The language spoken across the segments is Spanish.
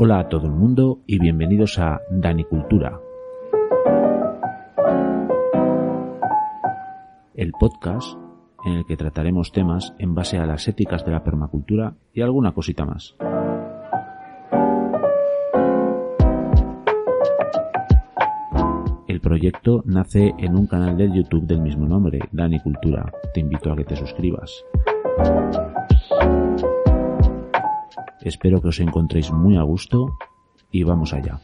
Hola a todo el mundo y bienvenidos a Danicultura, el podcast en el que trataremos temas en base a las éticas de la permacultura y alguna cosita más. El proyecto nace en un canal de YouTube del mismo nombre, Danicultura. Te invito a que te suscribas. Espero que os encontréis muy a gusto y vamos allá.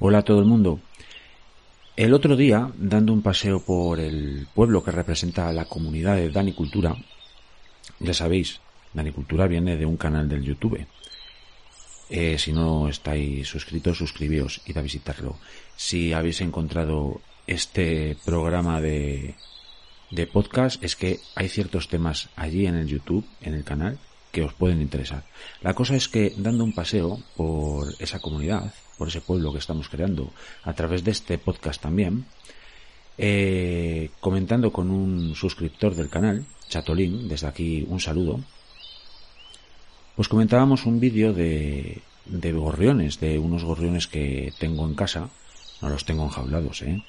Hola a todo el mundo. El otro día, dando un paseo por el pueblo que representa la comunidad de Danicultura, ya sabéis, Danicultura viene de un canal del YouTube. Eh, si no estáis suscritos, suscribíos, id a visitarlo. Si habéis encontrado este programa de, de podcast, es que hay ciertos temas allí en el YouTube, en el canal, que os pueden interesar. La cosa es que dando un paseo por esa comunidad, por ese pueblo que estamos creando, a través de este podcast también, eh, comentando con un suscriptor del canal, Chatolín, desde aquí un saludo, pues comentábamos un vídeo de, de gorriones, de unos gorriones que tengo en casa, no los tengo enjaulados, ¿eh?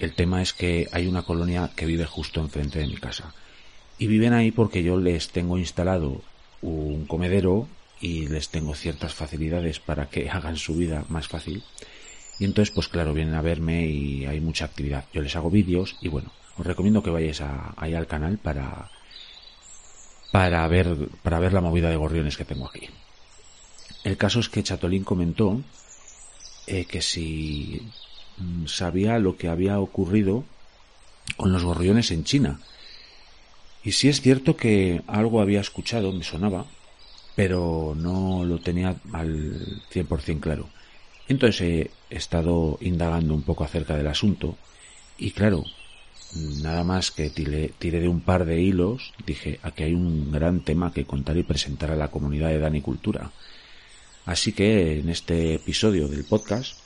El tema es que hay una colonia que vive justo enfrente de mi casa. Y viven ahí porque yo les tengo instalado un comedero y les tengo ciertas facilidades para que hagan su vida más fácil. Y entonces, pues claro, vienen a verme y hay mucha actividad. Yo les hago vídeos y bueno, os recomiendo que vayáis a, ahí al canal para, para ver, para ver la movida de gorriones que tengo aquí. El caso es que Chatolín comentó eh, que si mm, sabía lo que había ocurrido con los gorriones en China. Y sí es cierto que algo había escuchado, me sonaba, pero no lo tenía al 100% claro. Entonces he estado indagando un poco acerca del asunto y claro, nada más que tiré, de un par de hilos, dije, aquí hay un gran tema que contar y presentar a la comunidad de Danicultura. Así que en este episodio del podcast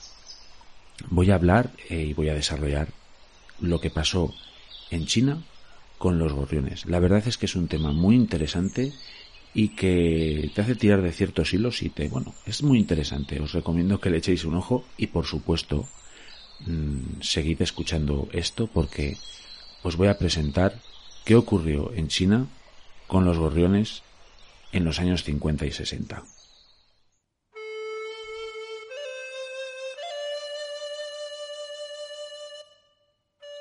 voy a hablar eh, y voy a desarrollar lo que pasó en China con los gorriones. La verdad es que es un tema muy interesante y que te hace tirar de ciertos hilos y te, bueno, es muy interesante. Os recomiendo que le echéis un ojo y por supuesto mmm, seguid escuchando esto porque os voy a presentar qué ocurrió en China con los gorriones en los años 50 y 60.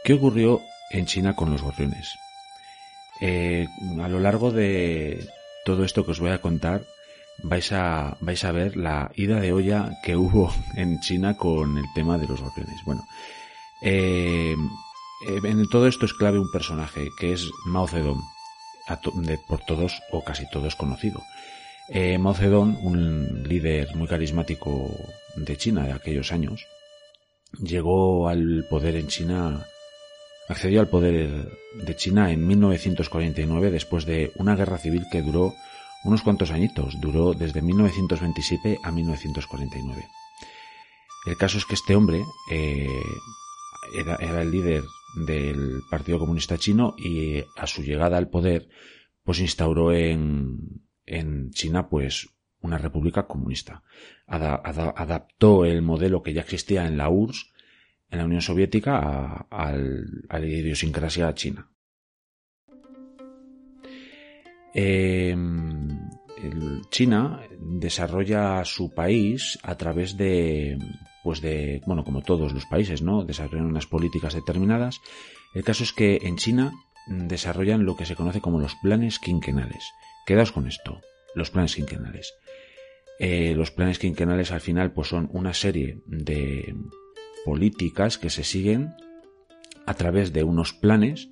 ¿Qué ocurrió en China con los gorriones? Eh, a lo largo de todo esto que os voy a contar, vais a, vais a ver la ida de olla que hubo en China con el tema de los gorriones. Bueno, eh, eh, en todo esto es clave un personaje que es Mao Zedong, de, por todos o casi todos conocido. Eh, Mao Zedong, un líder muy carismático de China de aquellos años, llegó al poder en China accedió al poder de China en 1949 después de una guerra civil que duró unos cuantos añitos, duró desde 1927 a 1949. El caso es que este hombre eh, era, el líder del Partido Comunista Chino y a su llegada al poder pues instauró en, en China pues una república comunista. Ada, ada, adaptó el modelo que ya existía en la URSS en la Unión Soviética a, la idiosincrasia china. Eh, China desarrolla su país a través de, pues de, bueno, como todos los países, ¿no? Desarrollan unas políticas determinadas. El caso es que en China desarrollan lo que se conoce como los planes quinquenales. Quedaos con esto, los planes quinquenales. Eh, los planes quinquenales al final pues son una serie de políticas que se siguen a través de unos planes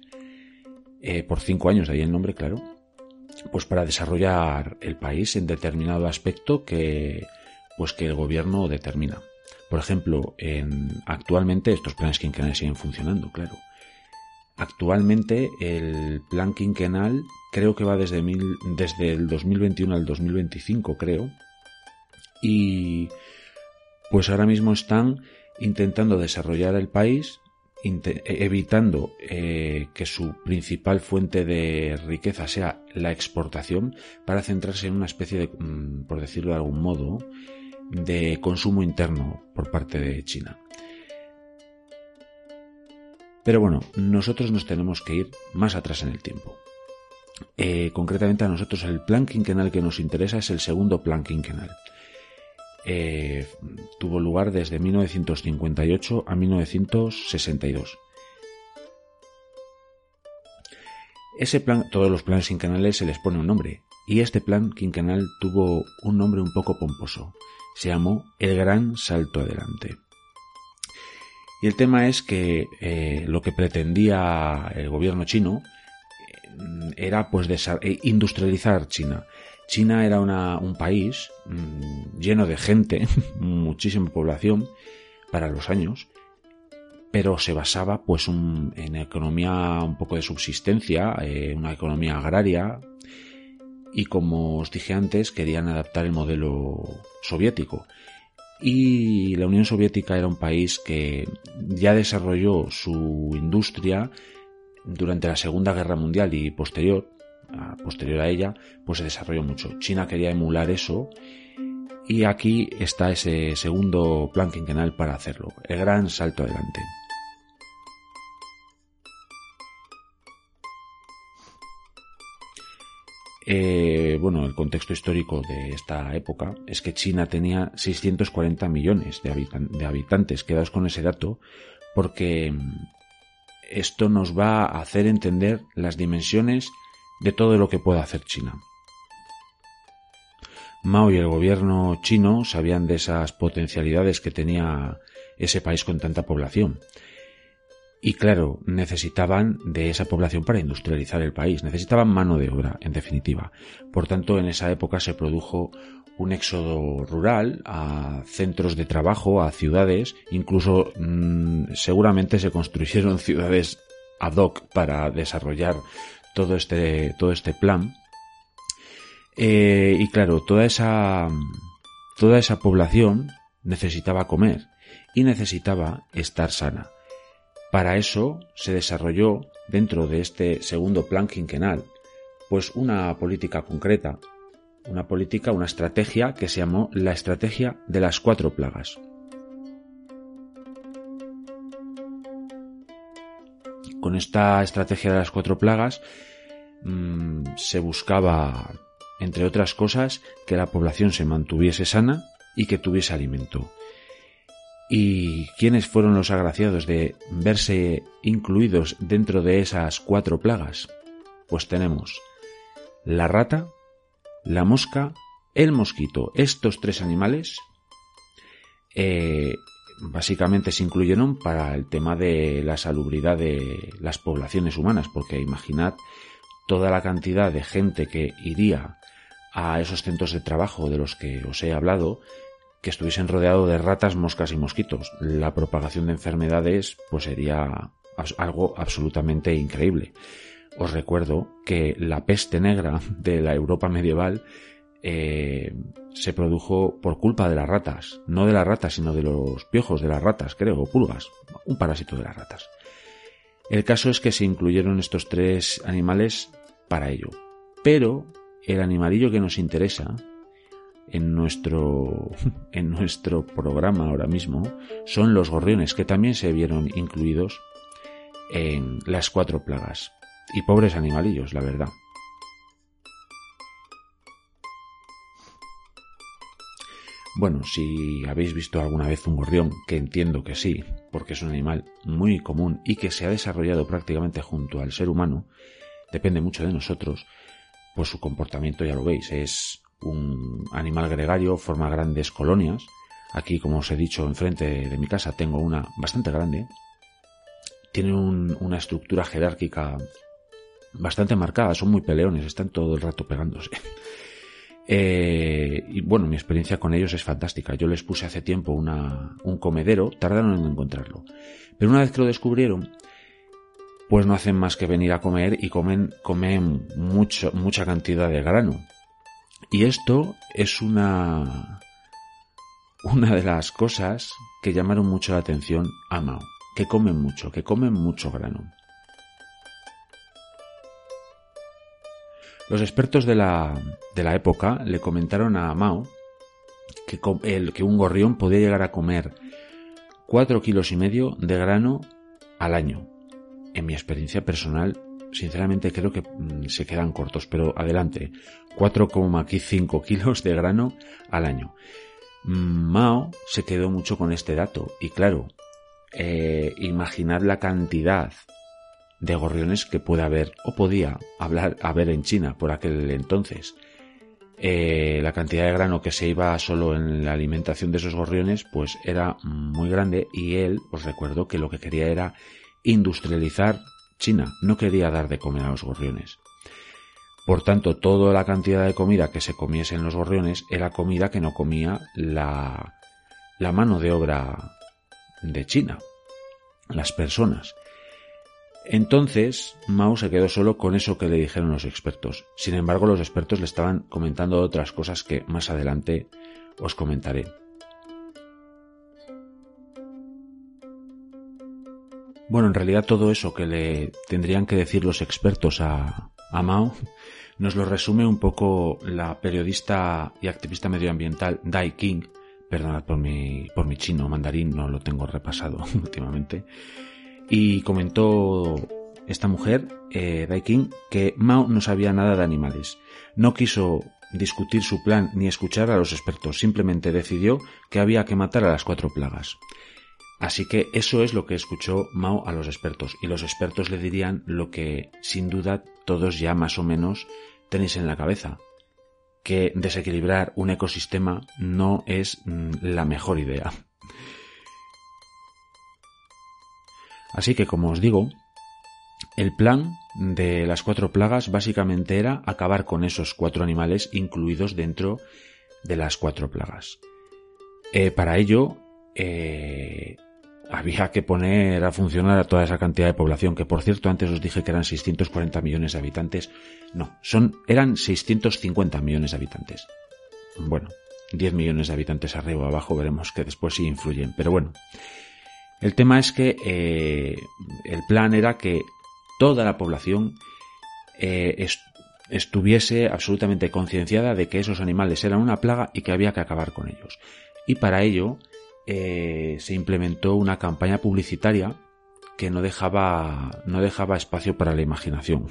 eh, por cinco años, de ahí el nombre, claro, pues para desarrollar el país en determinado aspecto que pues que el gobierno determina. Por ejemplo, en, actualmente estos planes quinquenales siguen funcionando, claro. Actualmente el plan quinquenal creo que va desde, mil, desde el 2021 al 2025, creo. Y pues ahora mismo están intentando desarrollar el país evitando eh, que su principal fuente de riqueza sea la exportación para centrarse en una especie de, mm, por decirlo de algún modo, de consumo interno por parte de China. Pero bueno, nosotros nos tenemos que ir más atrás en el tiempo. Eh, concretamente a nosotros el plan quinquenal que nos interesa es el segundo plan quinquenal. Eh, tuvo lugar desde 1958 a 1962. Ese plan, todos los planes quinquenales se les pone un nombre, y este plan quinquenal tuvo un nombre un poco pomposo. Se llamó El Gran Salto Adelante. Y el tema es que eh, lo que pretendía el gobierno chino eh, era pues industrializar China China era un país mm, lleno de gente, muchísima población para los años, pero se basaba pues en economía un poco de subsistencia, eh, una economía agraria y como os dije antes querían adaptar el modelo soviético. Y la Unión Soviética era un país que ya desarrolló su industria durante la Segunda Guerra Mundial y posterior, posterior a ella, pues se desarrolló mucho. China quería emular eso y aquí está ese segundo plan quinquenal para hacerlo, el gran salto adelante. Eh, bueno, el contexto histórico de esta época es que China tenía 640 millones de, de habitantes. Quedaos con ese dato porque esto nos va a hacer entender las dimensiones de todo lo que puede hacer China. Mao y el gobierno chino sabían de esas potencialidades que tenía ese país con tanta población. Y claro, necesitaban de esa población para industrializar el país, necesitaban mano de obra, en definitiva. Por tanto, en esa época se produjo un éxodo rural a centros de trabajo, a ciudades, incluso mm, seguramente se construyeron ciudades ad hoc para desarrollar todo este, todo este plan. Eh, y claro, toda esa, toda esa población necesitaba comer y necesitaba estar sana. Para eso se desarrolló dentro de este segundo plan quinquenal, pues una política concreta, una política, una estrategia que se llamó la estrategia de las cuatro plagas. Con esta estrategia de las cuatro plagas mm, se buscaba, entre otras cosas, que la población se mantuviese sana y que tuviese alimento. ¿Y quiénes fueron los agraciados de verse incluidos dentro de esas cuatro plagas? Pues tenemos la rata, la mosca, el mosquito. Estos tres animales eh, básicamente se incluyeron para el tema de la salubridad de las poblaciones humanas, porque imaginad toda la cantidad de gente que iría a esos centros de trabajo de los que os he hablado, que estuviesen rodeados de ratas, moscas y mosquitos. La propagación de enfermedades pues sería algo absolutamente increíble. Os recuerdo que la peste negra de la Europa medieval eh, se produjo por culpa de las ratas, no de las ratas, sino de los piojos de las ratas, creo, o pulgas, un parásito de las ratas. El caso es que se incluyeron estos tres animales para ello, pero el animalillo que nos interesa en nuestro, en nuestro programa ahora mismo son los gorriones, que también se vieron incluidos en las cuatro plagas. Y pobres animalillos, la verdad. Bueno, si habéis visto alguna vez un gorrión, que entiendo que sí, porque es un animal muy común y que se ha desarrollado prácticamente junto al ser humano, depende mucho de nosotros, pues su comportamiento ya lo veis, es un animal gregario, forma grandes colonias. Aquí, como os he dicho, enfrente de mi casa tengo una bastante grande. Tiene una estructura jerárquica bastante marcada, son muy peleones, están todo el rato pegándose. Eh, y bueno, mi experiencia con ellos es fantástica. Yo les puse hace tiempo una, un comedero, tardaron en encontrarlo. Pero una vez que lo descubrieron, pues no hacen más que venir a comer y comen, comen mucho, mucha cantidad de grano. Y esto es una, una de las cosas que llamaron mucho la atención a Mao, que comen mucho, que comen mucho grano. Los expertos de la, de la época le comentaron a Mao que, el, que un gorrión podía llegar a comer cuatro kilos y medio de grano al año. En mi experiencia personal, sinceramente creo que mm, se quedan cortos, pero adelante. 4,5 kilos de grano al año. Mao se quedó mucho con este dato y claro, eh, imaginar la cantidad de gorriones que puede haber o podía hablar, haber en China por aquel entonces. Eh, la cantidad de grano que se iba solo en la alimentación de esos gorriones pues era muy grande y él os recuerdo que lo que quería era industrializar China, no quería dar de comer a los gorriones. Por tanto, toda la cantidad de comida que se comiese en los gorriones era comida que no comía la, la mano de obra de China, las personas. Entonces, Mao se quedó solo con eso que le dijeron los expertos. Sin embargo, los expertos le estaban comentando otras cosas que más adelante os comentaré. Bueno, en realidad todo eso que le tendrían que decir los expertos a, Mao nos lo resume un poco la periodista y activista medioambiental Dai King, perdonad por mi, por mi chino mandarín, no lo tengo repasado últimamente, y comentó esta mujer, eh, Dai King, que Mao no sabía nada de animales. No quiso discutir su plan ni escuchar a los expertos, simplemente decidió que había que matar a las cuatro plagas. Así que eso es lo que escuchó Mao a los expertos, y los expertos le dirían lo que sin duda todos ya más o menos tenéis en la cabeza, que desequilibrar un ecosistema no es mm, la mejor idea. Así que, como os digo, el plan de las cuatro plagas básicamente era acabar con esos cuatro animales incluidos dentro de las cuatro plagas. Eh, para ello, eh, había que poner a funcionar a toda esa cantidad de población, que por cierto antes os dije que eran 640 millones de habitantes. No, son, eran 650 millones de habitantes. Bueno, 10 millones de habitantes arriba o abajo, veremos que después sí influyen. Pero bueno, el tema es que eh, el plan era que toda la población eh, estuviese absolutamente concienciada de que esos animales eran una plaga y que había que acabar con ellos. Y para ello eh, se implementó una campaña publicitaria que no dejaba, no dejaba espacio para la imaginación.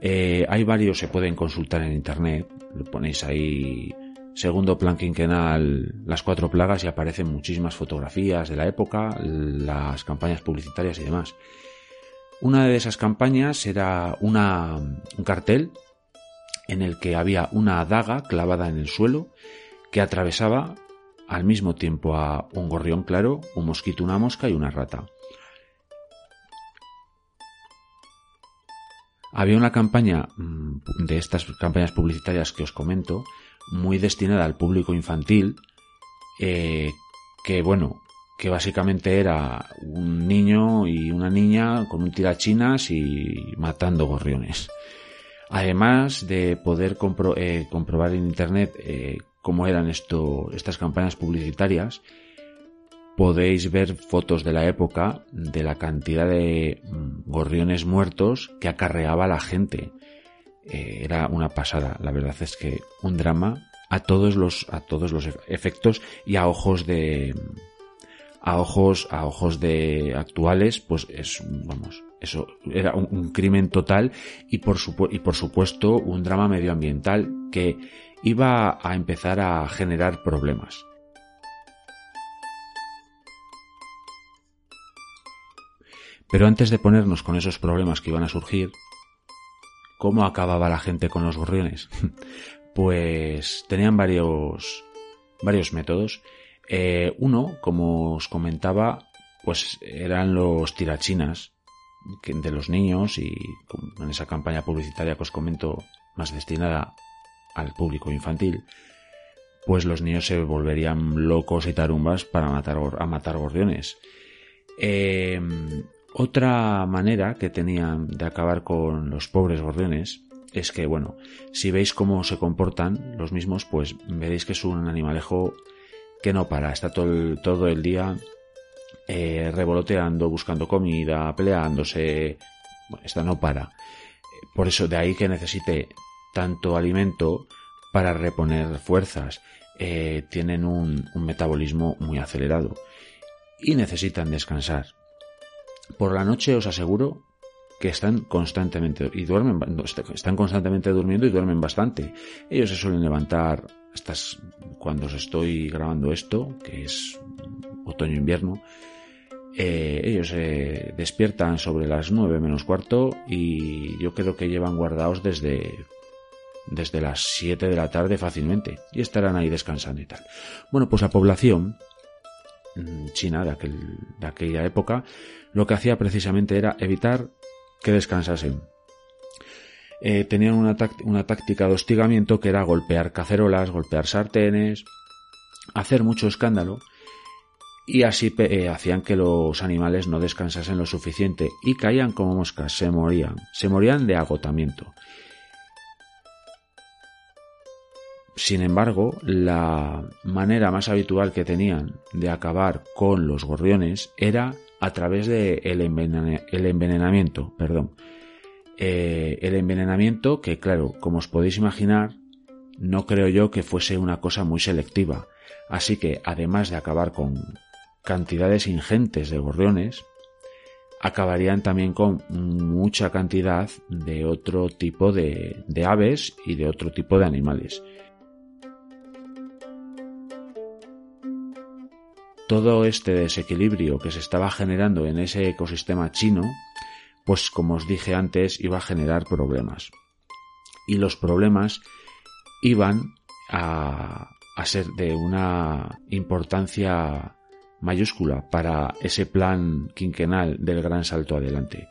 hay varios, se pueden consultar en internet, lo ponéis ahí segundo plan quinquenal Las cuatro plagas y aparecen muchísimas fotografías de la época, las campañas publicitarias y demás. Una de esas campañas era un cartel en el que había una daga clavada en el suelo que atravesaba al mismo tiempo a un gorrión claro, un mosquito, una mosca y una rata. Había una campaña mm, de estas campañas publicitarias que os comento muy destinada al público infantil, eh, que bueno, que básicamente era un niño y una niña con un tirachinas y matando gorriones. Además de poder eh, comprobar en internet eh, cómo eran esto, estas campañas publicitarias, podéis ver fotos de la época de la cantidad de mm, gorriones muertos que acarreaba la gente. Eh, era una pasada. La verdad es que un drama a todos los, a todos los efectos y a ojos de, a ojos, a ojos de actuales, pues es, vamos, Eso era un, crimen total y por, y por supuesto un drama medioambiental que iba a empezar a generar problemas. Pero antes de ponernos con esos problemas que iban a surgir, ¿cómo acababa la gente con los gorriones? pues tenían varios, varios métodos. Eh, uno, como os comentaba, pues eran los tirachinas de los niños y en esa campaña publicitaria que os comento más destinada al público infantil, pues los niños se volverían locos y tarumbas para matar, a matar gorriones. Eh, otra manera que tenían de acabar con los pobres gorriones es que, bueno, si veis cómo se comportan los mismos, pues veréis que es un animalejo que no para, está todo el, día eh, revoloteando, buscando comida, peleándose, bueno, no para. Por eso de ahí que necesite tanto alimento para reponer fuerzas. Eh, tienen un metabolismo muy acelerado y necesitan descansar. Por la noche os aseguro que están constantemente y duermen están constantemente durmiendo y duermen bastante. Ellos se suelen levantar estas cuando os estoy grabando esto, que es otoño invierno. Eh, ellos se despiertan sobre las nueve menos cuarto y yo creo que llevan guardados desde desde las 7 de la tarde fácilmente y estarán ahí descansando y tal. Bueno, pues la población mm, china de, aquel, de aquella época lo que hacía precisamente era evitar que descansasen. Eh, tenían una, una táctica de hostigamiento que era golpear cacerolas, golpear sartenes, hacer mucho escándalo y así eh, hacían que los animales no descansasen lo suficiente y caían como moscas, se morían, se morían de agotamiento. Sin embargo, la manera más habitual que tenían de acabar con los gorriones era a través del de el envenenamiento. Perdón. Eh, el envenenamiento que, claro, como os podéis imaginar, no creo yo que fuese una cosa muy selectiva. Así que, además de acabar con cantidades ingentes de gorriones, acabarían también con mucha cantidad de otro tipo de, de aves y de otro tipo de animales. Todo este desequilibrio que se estaba generando en ese ecosistema chino, pues como os dije antes, iba a generar problemas. Y los problemas iban a, ser de una importancia mayúscula para ese plan quinquenal del gran salto adelante.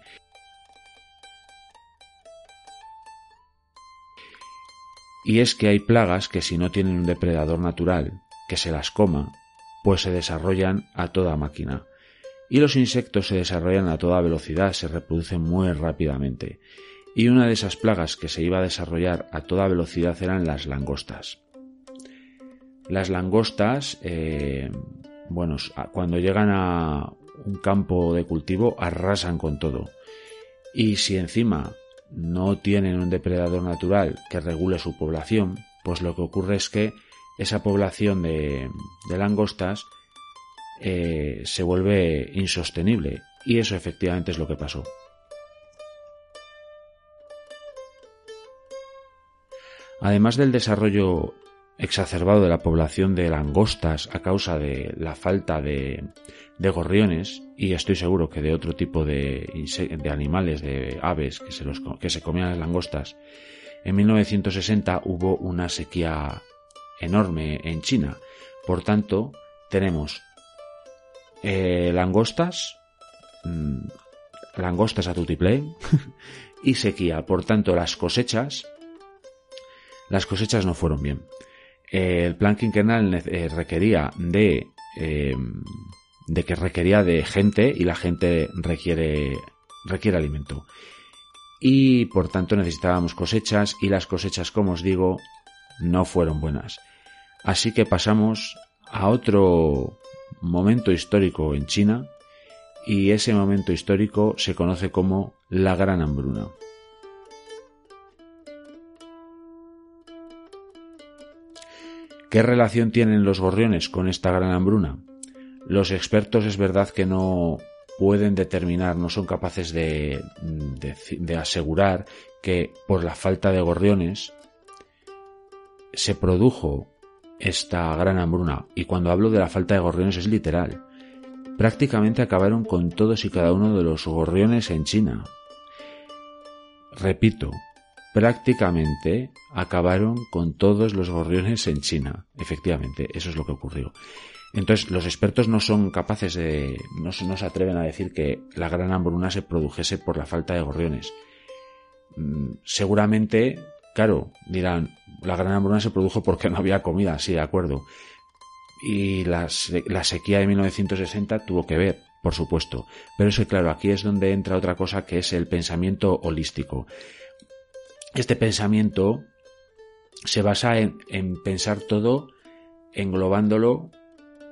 Y es que hay plagas que si no tienen un depredador natural que se las coma, pues se desarrollan a toda máquina. Y los insectos se desarrollan a toda velocidad, se reproducen muy rápidamente. Y una de esas plagas que se iba a desarrollar a toda velocidad eran las langostas. Las langostas, eh, bueno, cuando llegan a un campo de cultivo arrasan con todo. Y si encima no tienen un depredador natural que regule su población, pues lo que ocurre es que esa población de, langostas eh, se vuelve insostenible y eso efectivamente es lo que pasó. Además del desarrollo exacerbado de la población de langostas a causa de la falta de, gorriones y estoy seguro que de otro tipo de, animales, de aves que se comían las langostas, en 1960 hubo una sequía enorme en China. Por tanto, tenemos eh, langostas, mm, langostas a tutiplén y sequía. Por tanto, las cosechas, las cosechas no fueron bien. el plan quinquenal eh, requería de, em, de que requería de gente y la gente requiere, requiere alimento. Y por tanto necesitábamos cosechas y las cosechas, como os digo, no fueron buenas. Así que pasamos a otro momento histórico en China y ese momento histórico se conoce como la Gran Hambruna. ¿Qué relación tienen los gorriones con esta gran hambruna? Los expertos es verdad que no, pueden determinar, no son capaces de, de, asegurar que por la falta de gorriones se produjo esta gran hambruna. Y cuando hablo de la falta de gorriones es literal. Prácticamente acabaron con todos y cada uno de los gorriones en China. Repito, prácticamente acabaron con todos los gorriones en China. Efectivamente, eso es lo que ocurrió. Entonces, los expertos no son capaces de, no, se atreven a decir que la gran hambruna se produjese por la falta de gorriones. Mm, seguramente, claro, dirán, la gran hambruna se produjo porque no había comida, sí, de acuerdo. Y la, sequía de 1960 tuvo que ver, por supuesto. Pero eso, claro, aquí es donde entra otra cosa que es el pensamiento holístico. Este pensamiento se basa en, pensar todo englobándolo,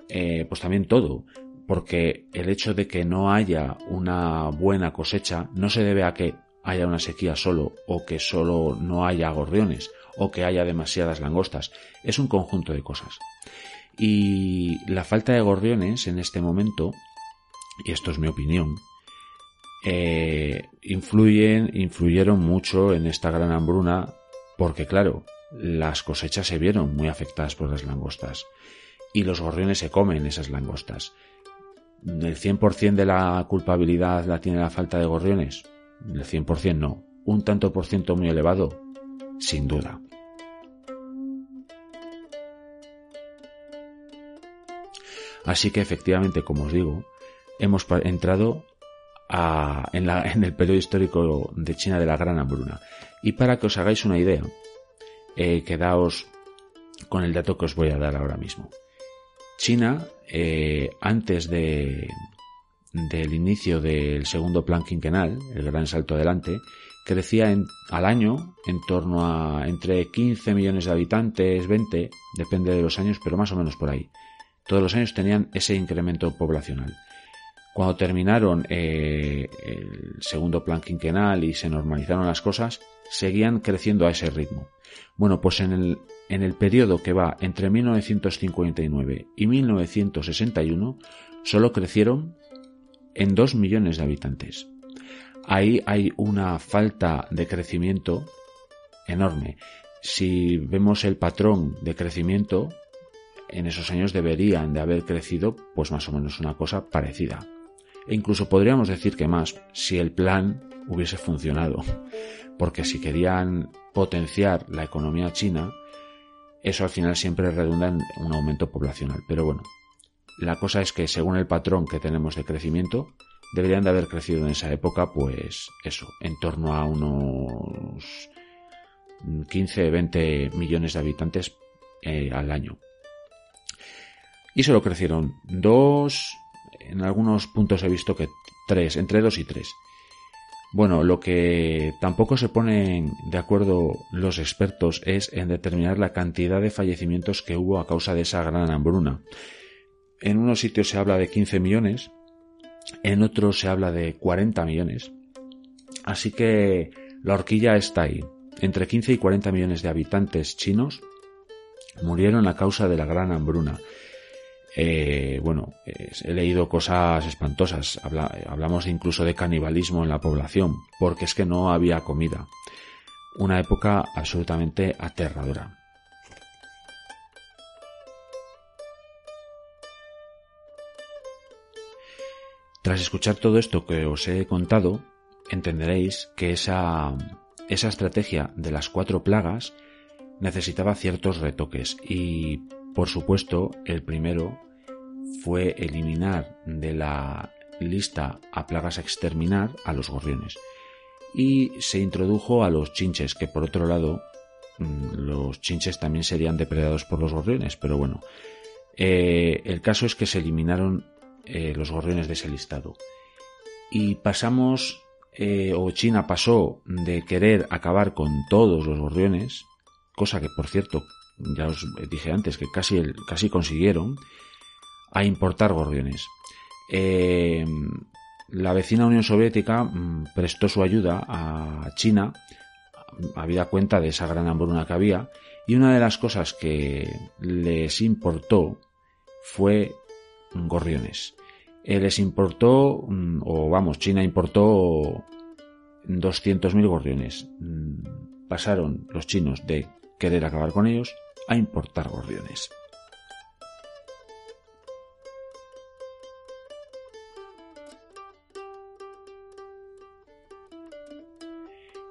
eh, pues también todo, porque el hecho de que no haya una buena cosecha no se debe a que haya una sequía solo o que solo no haya gorriones o que haya demasiadas langostas, es un conjunto de cosas. Y la falta de gorriones en este momento, y esto es mi opinión, eh, influyen, influyeron mucho en esta gran hambruna porque claro, las cosechas se vieron muy afectadas por las langostas y los gorriones se comen esas langostas. ¿El 100% de la culpabilidad la tiene la falta de gorriones? El 100% no. ¿Un tanto por ciento muy elevado? Sin duda. Así que efectivamente, como os digo, hemos entrado en, el periodo histórico de China de la Gran Hambruna. Y para que os hagáis una idea, eh, quedaos con el dato que os voy a dar ahora mismo. China, eh, antes de, del inicio del segundo plan quinquenal, el gran salto adelante, crecía en, al año en torno a entre 15 millones de habitantes, 20, depende de los años, pero más o menos por ahí. Todos los años tenían ese incremento poblacional. Cuando terminaron eh, el segundo plan quinquenal y se normalizaron las cosas, seguían creciendo a ese ritmo. Bueno, pues en el, en el periodo que va entre 1959 y 1961, solo crecieron en 2 millones de habitantes. Ahí hay una falta de crecimiento enorme. Si vemos el patrón de crecimiento, en esos años deberían de haber crecido pues más o menos una cosa parecida e incluso podríamos decir que más si el plan hubiese funcionado, porque si querían potenciar la economía china, eso al final siempre redunda en un aumento poblacional. Pero bueno, la cosa es que según el patrón que tenemos de crecimiento, deberían de haber crecido en esa época, pues eso, en torno a unos 15, 20 millones de habitantes eh, al año. Y solo crecieron dos, en algunos puntos he visto que tres, entre dos y tres. Bueno, lo que tampoco se ponen de acuerdo los expertos es en determinar la cantidad de fallecimientos que hubo a causa de esa gran hambruna. En unos sitios se habla de 15 millones, en otros se habla de 40 millones. Así que la horquilla está ahí. Entre 15 y 40 millones de habitantes chinos murieron a causa de la gran hambruna. Eh, bueno, he leído cosas espantosas. hablamos incluso de canibalismo en la población, porque es que no había comida. Una época absolutamente aterradora. Tras escuchar todo esto que os he contado, entenderéis que esa, esa estrategia de las cuatro plagas necesitaba ciertos retoques y, por supuesto, el primero fue eliminar de la lista a plagas a exterminar a los gorriones. Y se introdujo a los chinches, que por otro lado mm, los chinches también serían depredados por los gorriones, pero bueno, eh, el caso es que se eliminaron eh, los gorriones de ese listado. Y pasamos, eh, o China pasó de querer acabar con todos los gorriones, cosa que por cierto, ya os dije antes que casi, casi consiguieron, a importar gorriones. Eh, la vecina Unión Soviética mm, prestó su ayuda a China, había cuenta de esa gran hambruna que había, y una de las cosas que les importó fue gorriones. eh, les importó, mm, o vamos, China importó 200.000 gorriones. Mm, pasaron los chinos de querer acabar con ellos a importar gorriones.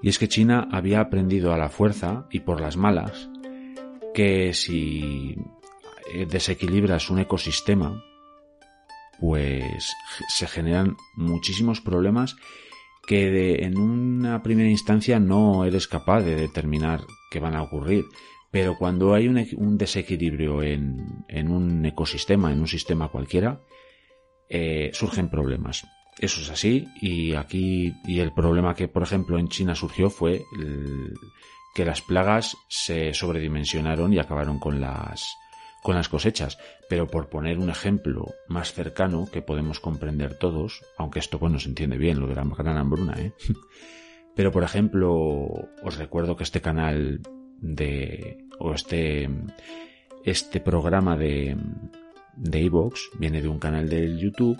Y es que China había aprendido a la fuerza y por las malas que si eh, desequilibras un ecosistema, pues se generan muchísimos problemas que en una primera instancia no eres capaz de determinar que van a ocurrir. Pero cuando hay un, desequilibrio en, un ecosistema, en un sistema cualquiera, eh, surgen problemas. Eso es así y aquí y el problema que por ejemplo en China surgió fue que las plagas se sobredimensionaron y acabaron con las con las cosechas, pero por poner un ejemplo más cercano que podemos comprender todos, aunque esto pues no se entiende bien lo de la gran hambruna, ¿eh? Pero por ejemplo, os recuerdo que este canal de o este este programa de de iVoox viene de un canal del YouTube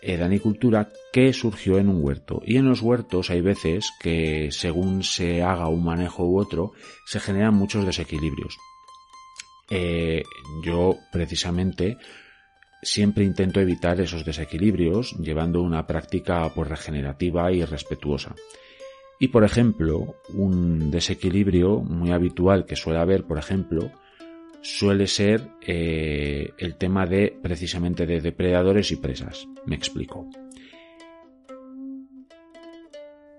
edanicultura que surgió en un huerto. Y en los huertos hay veces que según se haga un manejo u otro, se generan muchos desequilibrios. Eh, yo precisamente siempre intento evitar esos desequilibrios llevando una práctica pues, regenerativa y respetuosa. Y por ejemplo, un desequilibrio muy habitual que suele haber, por ejemplo, suele ser eh, el tema de precisamente de depredadores y presas. Me explico.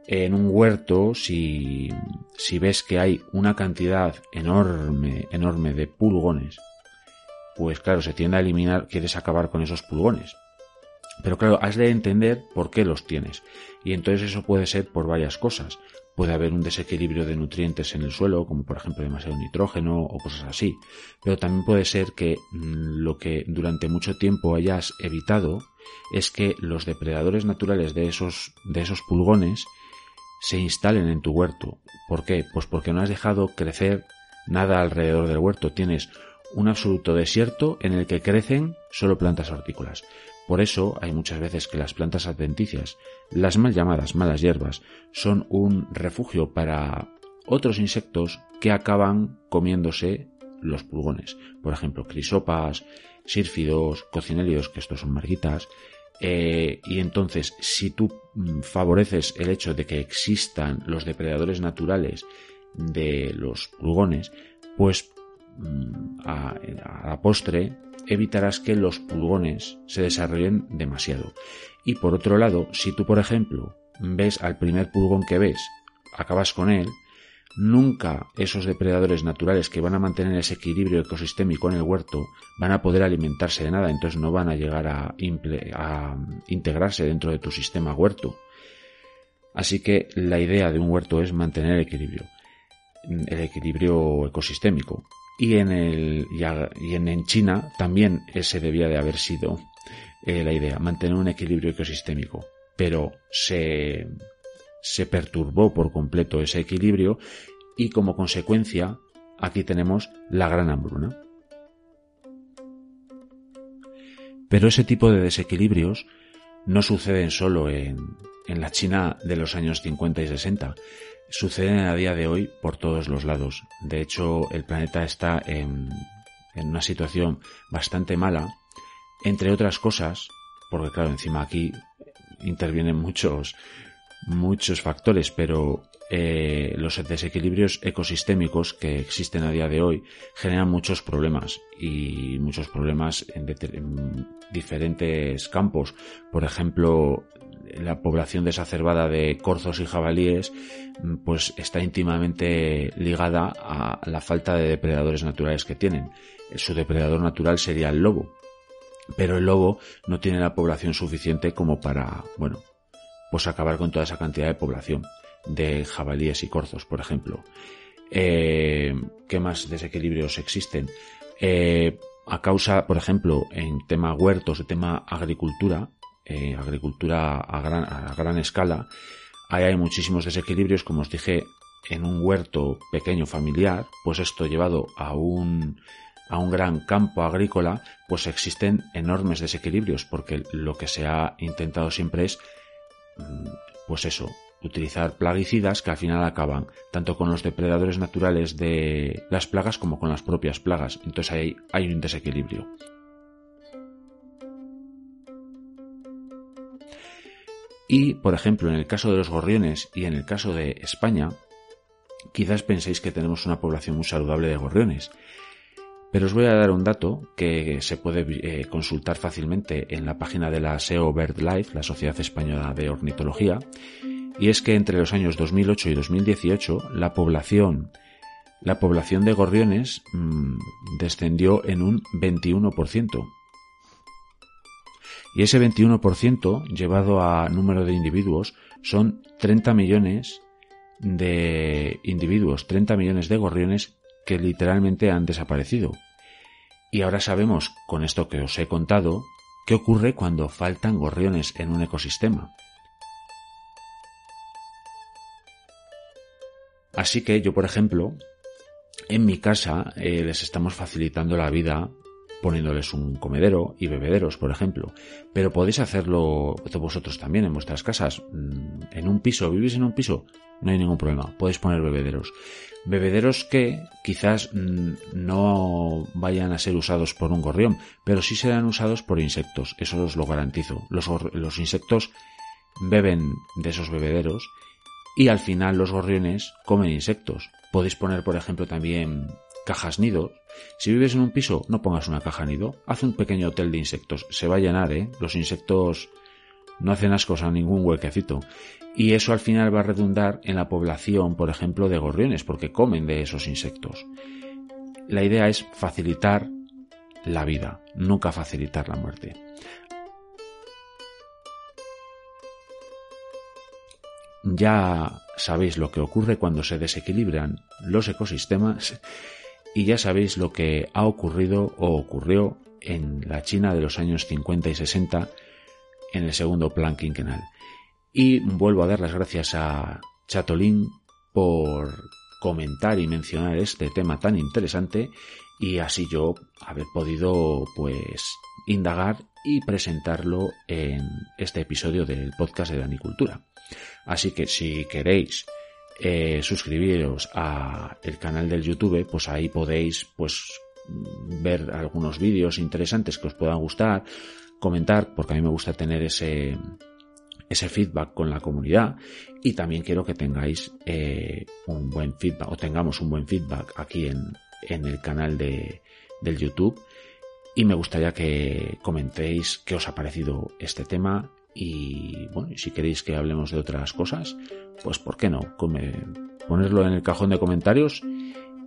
En un huerto, si, si ves que hay una cantidad enorme, enorme de pulgones, pues claro, se tiende a eliminar, quieres acabar con esos pulgones. Pero claro, has de entender por qué los tienes. Y entonces eso puede ser por varias cosas puede haber un desequilibrio de nutrientes en el suelo, como por ejemplo demasiado nitrógeno o cosas así. Pero también puede ser que mm, lo que durante mucho tiempo hayas evitado es que los depredadores naturales de esos, de esos pulgones se instalen en tu huerto. ¿Por qué? Pues porque no has dejado crecer nada alrededor del huerto. Tienes un absoluto desierto en el que crecen solo plantas hortícolas. Por eso hay muchas veces que las plantas adventicias, las mal llamadas malas hierbas, son un refugio para otros insectos que acaban comiéndose los pulgones. Por ejemplo, crisopas, sírfidos, cocinelios, que estos son marguitas. Eh, y entonces, si tú mm, favoreces el hecho de que existan los depredadores naturales de los pulgones, pues mm, a la postre evitarás que los pulgones se desarrollen demasiado. Y por otro lado, si tú, por ejemplo, ves al primer pulgón que ves, acabas con él, nunca esos depredadores naturales que van a mantener ese equilibrio ecosistémico en el huerto van a poder alimentarse de nada, entonces no van a llegar a, integrarse dentro de tu sistema huerto. Así que la idea de un huerto es mantener el equilibrio, el equilibrio ecosistémico y en, el, y en, China también ese debía de haber sido eh, la idea, mantener un equilibrio ecosistémico. Pero se, se perturbó por completo ese equilibrio y como consecuencia aquí tenemos la gran hambruna. Pero ese tipo de desequilibrios no suceden solo en, en la China de los años 50 y 60, suceden a día de hoy por todos los lados. De hecho, el planeta está en, en una situación bastante mala, entre otras cosas, porque claro, encima aquí intervienen muchos, muchos factores, pero eh, los desequilibrios ecosistémicos que existen a día de hoy generan muchos problemas y muchos problemas en, en diferentes campos. Por ejemplo, la población desacerbada de corzos y jabalíes mm, pues está íntimamente ligada a la falta de depredadores naturales que tienen. Su depredador natural sería el lobo, pero el lobo no tiene la población suficiente como para, bueno, pues acabar con toda esa cantidad de población de jabalíes y corzos, por ejemplo. Eh, ¿Qué más desequilibrios existen? Eh, a causa, por ejemplo, en tema huertos, en tema agricultura, eh, agricultura a gran, a gran escala, ahí hay muchísimos desequilibrios, como os dije, en un huerto pequeño familiar, pues esto llevado a un a un gran campo agrícola, pues existen enormes desequilibrios, porque lo que se ha intentado siempre es, pues eso, utilizar plaguicidas que al final acaban tanto con los depredadores naturales de las plagas como con las propias plagas. Entonces ahí hay un desequilibrio. Y, por ejemplo, en el caso de los gorriones y en el caso de España, quizás penséis que tenemos una población muy saludable de gorriones. Pero os voy a dar un dato que se puede eh, consultar fácilmente en la página de la SEO BirdLife, la Sociedad Española de Ornitología, y es que entre los años 2008 y 2018 la población la población de gorriones mm, descendió en un 21%. Y ese 21% llevado a número de individuos son 30 millones de individuos, 30 millones de gorriones que literalmente han desaparecido. Y ahora sabemos, con esto que os he contado, qué ocurre cuando faltan gorriones en un ecosistema. Así que yo, por ejemplo, en mi casa eh, les estamos facilitando la vida poniéndoles un comedero y bebederos, por ejemplo. Pero podéis hacerlo vosotros también en vuestras casas. Mm, en un piso, vivís en un piso, no hay ningún problema, podéis poner bebederos. Bebederos que quizás mm, no vayan a ser usados por un gorrión, pero sí serán usados por insectos, eso os lo garantizo. Los, los insectos beben de esos bebederos y al final los gorriones comen insectos. Podéis poner, por ejemplo, también cajas nidos. Si vives en un piso, no pongas una caja nido, haz un pequeño hotel de insectos. Se va a llenar, ¿eh? Los insectos no hacen ascos a ningún huequecito. Y eso al final va a redundar en la población, por ejemplo, de gorriones, porque comen de esos insectos. La idea es facilitar la vida, nunca facilitar la muerte. Ya sabéis lo que ocurre cuando se desequilibran los ecosistemas y ya sabéis lo que ha ocurrido o ocurrió en la China de los años 50 y 60 en el segundo plan quinquenal. Y vuelvo a dar las gracias a Chatolín por comentar y mencionar este tema tan interesante y así yo haber podido pues indagar y presentarlo en este episodio del podcast de Danicultura. Así que si queréis eh, suscribiros a el canal del YouTube, pues ahí podéis pues ver algunos vídeos interesantes que os puedan gustar, comentar, porque a mí me gusta tener ese ese feedback con la comunidad y también quiero que tengáis eh, un buen feedback o tengamos un buen feedback aquí en, en el canal de, del YouTube y me gustaría que comentéis qué os ha parecido este tema y bueno, si queréis que hablemos de otras cosas, pues ¿por qué no? ponerlo en el cajón de comentarios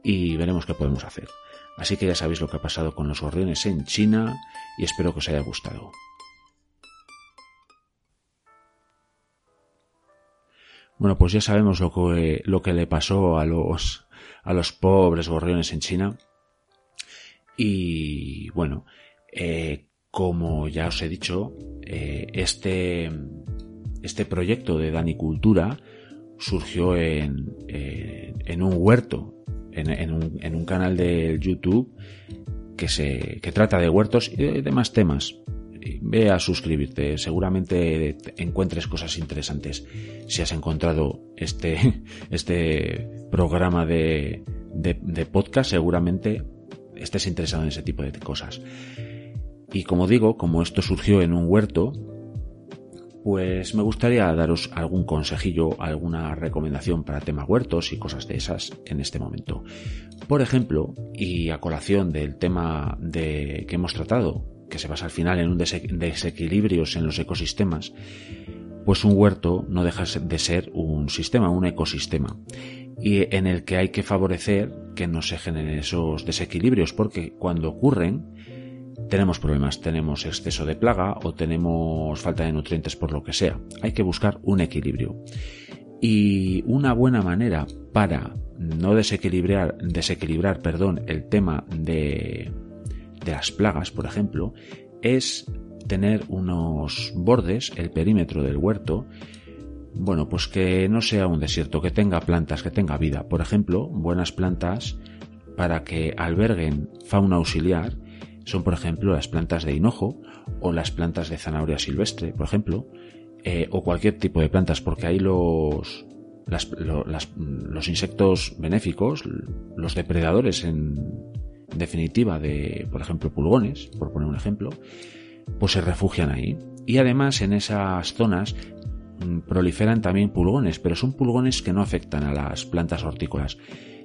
y veremos qué podemos hacer. Así que ya sabéis lo que ha pasado con los gorriones en China y espero que os haya gustado. Bueno, pues ya sabemos lo que, le pasó a los, a los pobres gorriones en China. Y bueno, eh, como ya os he dicho, eh, este, este proyecto de Danicultura surgió en, eh, en un huerto, en, un, canal de YouTube que, se, que trata de huertos y de demás temas. Ve a suscribirte, seguramente encuentres cosas interesantes. Si has encontrado este, este programa de, de podcast, seguramente estés interesado en ese tipo de cosas. Y como digo, como esto surgió en un huerto, pues me gustaría daros algún consejillo, alguna recomendación para tema huertos y cosas de esas en este momento. Por ejemplo, y a colación del tema de que hemos tratado, que se basa al final en un desequilibrios en los ecosistemas, pues un huerto no deja de ser un sistema, un ecosistema, y en el que hay que favorecer que no se generen esos desequilibrios, porque cuando ocurren, tenemos problemas, tenemos exceso de plaga o tenemos falta de nutrientes por lo que sea. Hay que buscar un equilibrio. Y una buena manera para no desequilibrar, desequilibrar perdón, el tema de, de las plagas, por ejemplo, es tener unos bordes, el perímetro del huerto, bueno, pues que no sea un desierto, que tenga plantas, que tenga vida. Por ejemplo, buenas plantas para que alberguen fauna auxiliar son, por ejemplo, las plantas de hinojo o las plantas de zanahoria silvestre, por ejemplo, eh, o cualquier tipo de plantas, porque ahí los, los insectos benéficos, los depredadores en definitiva de, por ejemplo, pulgones, por poner un ejemplo, pues se refugian ahí. Y además en esas zonas mm, proliferan también pulgones, pero son pulgones que no afectan a las plantas hortícolas.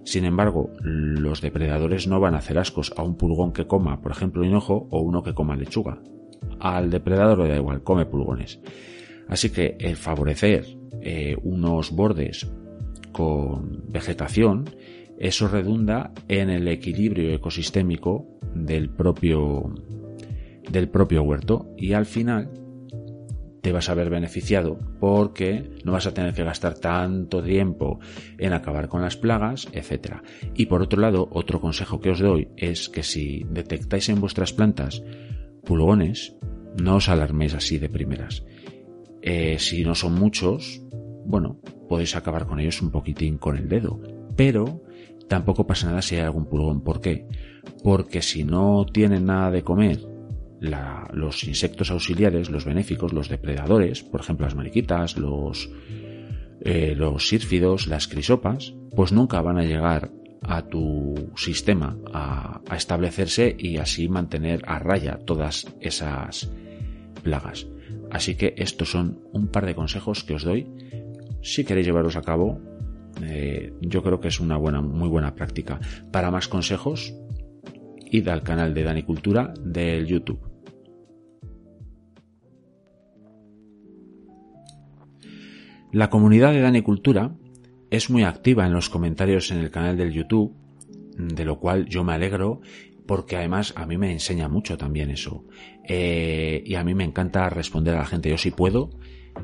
Sin embargo, los depredadores no van a hacer ascos a un pulgón que coma, por ejemplo, hinojo o uno que coma lechuga. Al depredador le da igual, come pulgones. Así que el favorecer eh, unos bordes con vegetación, eso redunda en el equilibrio ecosistémico del propio, del propio huerto y al final te vas a ver beneficiado porque no vas a tener que gastar tanto tiempo en acabar con las plagas, etc. Y por otro lado, otro consejo que os doy es que si detectáis en vuestras plantas pulgones, no os alarméis así de primeras. Eh, si no son muchos, bueno, podéis acabar con ellos un poquitín con el dedo, pero tampoco pasa nada si hay algún pulgón. ¿Por qué? Porque si no tienen nada de comer los insectos auxiliares, los benéficos, los depredadores, por ejemplo las mariquitas, los, eh, sírfidos, las crisopas, pues nunca van a llegar a tu sistema a, a, establecerse y así mantener a raya todas esas plagas. Así que estos son un par de consejos que os doy. Si queréis llevarlos a cabo, eh, yo creo que es una buena, muy buena práctica. Para más consejos, al canal de Dani Cultura del YouTube. La comunidad de Dani Cultura es muy activa en los comentarios en el canal del YouTube, de lo cual yo me alegro porque además a mí me enseña mucho también eso. Eh, y a mí me encanta responder a la gente. Yo si puedo,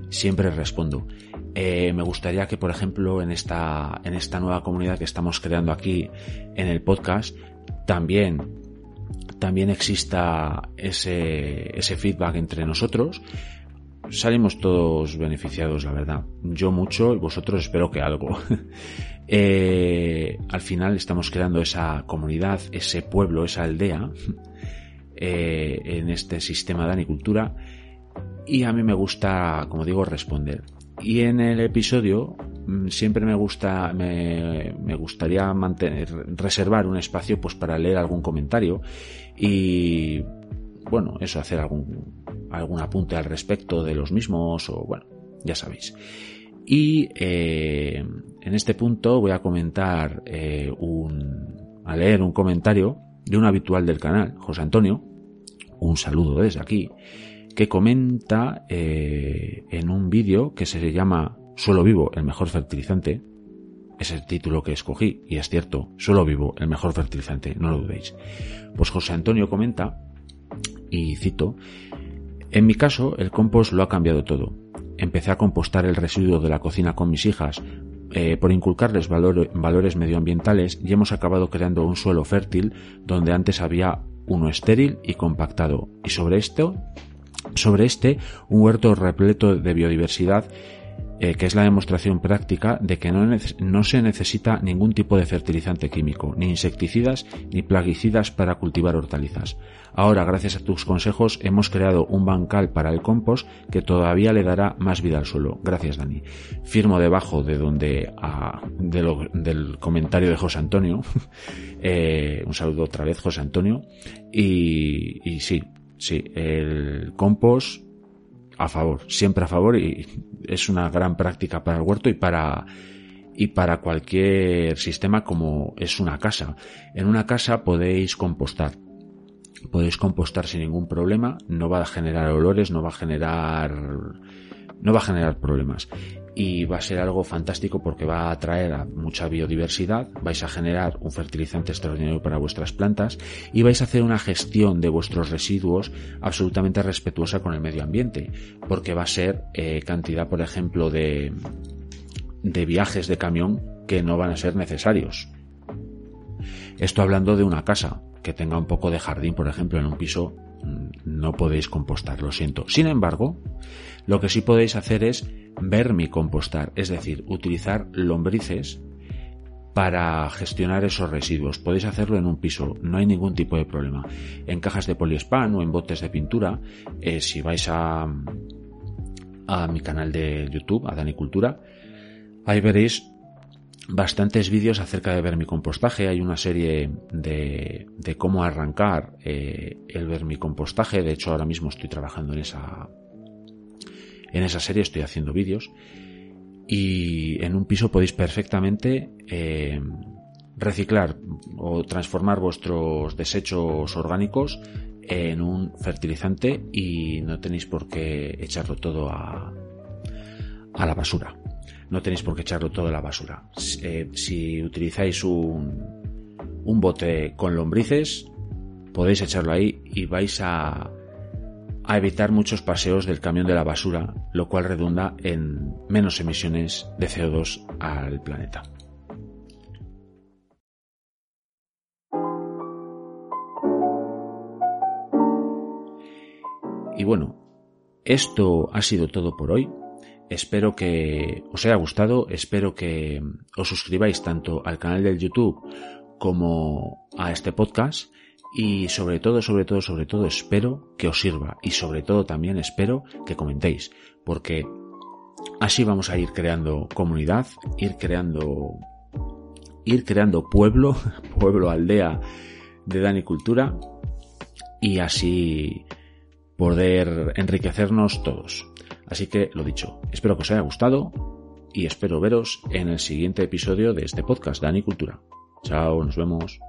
siempre respondo. Eh, me gustaría que, por ejemplo, en esta, en esta nueva comunidad que estamos creando aquí en el podcast, también también exista ese, ese feedback entre nosotros. Salimos todos beneficiados, la verdad. Yo mucho y vosotros espero que algo. eh, al final estamos creando esa comunidad, ese pueblo, esa aldea eh, en este sistema de anicultura y a mí me gusta, como digo, responder. Y en el episodio siempre me gusta, me, me, gustaría mantener, reservar un espacio pues para leer algún comentario y bueno, eso, hacer algún, algún apunte al respecto de los mismos o bueno, ya sabéis. Y eh, en este punto voy a comentar eh, un, a leer un comentario de un habitual del canal, José Antonio, un saludo desde aquí, que comenta eh, en un vídeo que se llama Suelo vivo, el mejor fertilizante. Es el título que escogí y es cierto, suelo vivo, el mejor fertilizante, no lo dudéis. Pues José Antonio comenta, y cito, en mi caso el compost lo ha cambiado todo. Empecé a compostar el residuo de la cocina con mis hijas eh, por inculcarles valores medioambientales y hemos acabado creando un suelo fértil donde antes había uno estéril y compactado. Y sobre esto sobre este, un huerto repleto de biodiversidad eh, que es la demostración práctica de que no, no, se necesita ningún tipo de fertilizante químico, ni insecticidas, ni plaguicidas para cultivar hortalizas. Ahora, gracias a tus consejos, hemos creado un bancal para el compost que todavía le dará más vida al suelo. Gracias, Dani. Firmo debajo de donde, del comentario de José Antonio. eh, un saludo otra vez, José Antonio. Y, y sí, Sí, el compost a favor, siempre a favor y es una gran práctica para el huerto y para y para cualquier sistema como es una casa. En una casa podéis compostar. Podéis compostar sin ningún problema, no va a generar olores, no va a generar no va a generar problemas y va a ser algo fantástico porque va a atraer a mucha biodiversidad, vais a generar un fertilizante extraordinario para vuestras plantas y vais a hacer una gestión de vuestros residuos absolutamente respetuosa con el medio ambiente, porque va a ser eh, cantidad, por ejemplo, de, de viajes de camión que no van a ser necesarios. Esto hablando de una casa que tenga un poco de jardín, por ejemplo, en un piso mm, no podéis compostar, lo siento. Sin embargo, lo que sí podéis hacer es vermicompostar, es decir, utilizar lombrices para gestionar esos residuos. Podéis hacerlo en un piso, no hay ningún tipo de problema. En cajas de poliespan o en botes de pintura, eh, si vais a, a mi canal de YouTube, a Dani Cultura, ahí veréis bastantes vídeos acerca de vermicompostaje. Hay una serie de, de cómo arrancar eh, el vermicompostaje. De hecho, ahora mismo estoy trabajando en esa, en esa serie, estoy haciendo vídeos y en un piso podéis perfectamente eh, reciclar o transformar vuestros desechos orgánicos en un fertilizante y no tenéis por qué echarlo todo a, la basura. No tenéis por qué echarlo todo a la basura. Eh, si utilizáis un, un bote con lombrices, podéis echarlo ahí y vais a a evitar muchos paseos del camión de la basura, lo cual redunda en menos emisiones de CO2 al planeta. Y bueno, esto ha sido todo por hoy. Espero que os haya gustado, espero que os suscribáis tanto al canal del YouTube como a este podcast y sobre todo, sobre todo, sobre todo espero que os sirva y sobre todo también espero que comentéis porque así vamos a ir creando comunidad, ir creando ir creando pueblo, pueblo, aldea de Dani Cultura y así poder enriquecernos todos. Así que lo dicho, espero que os haya gustado y espero veros en el siguiente episodio de este podcast Dani Cultura. Chao, nos vemos.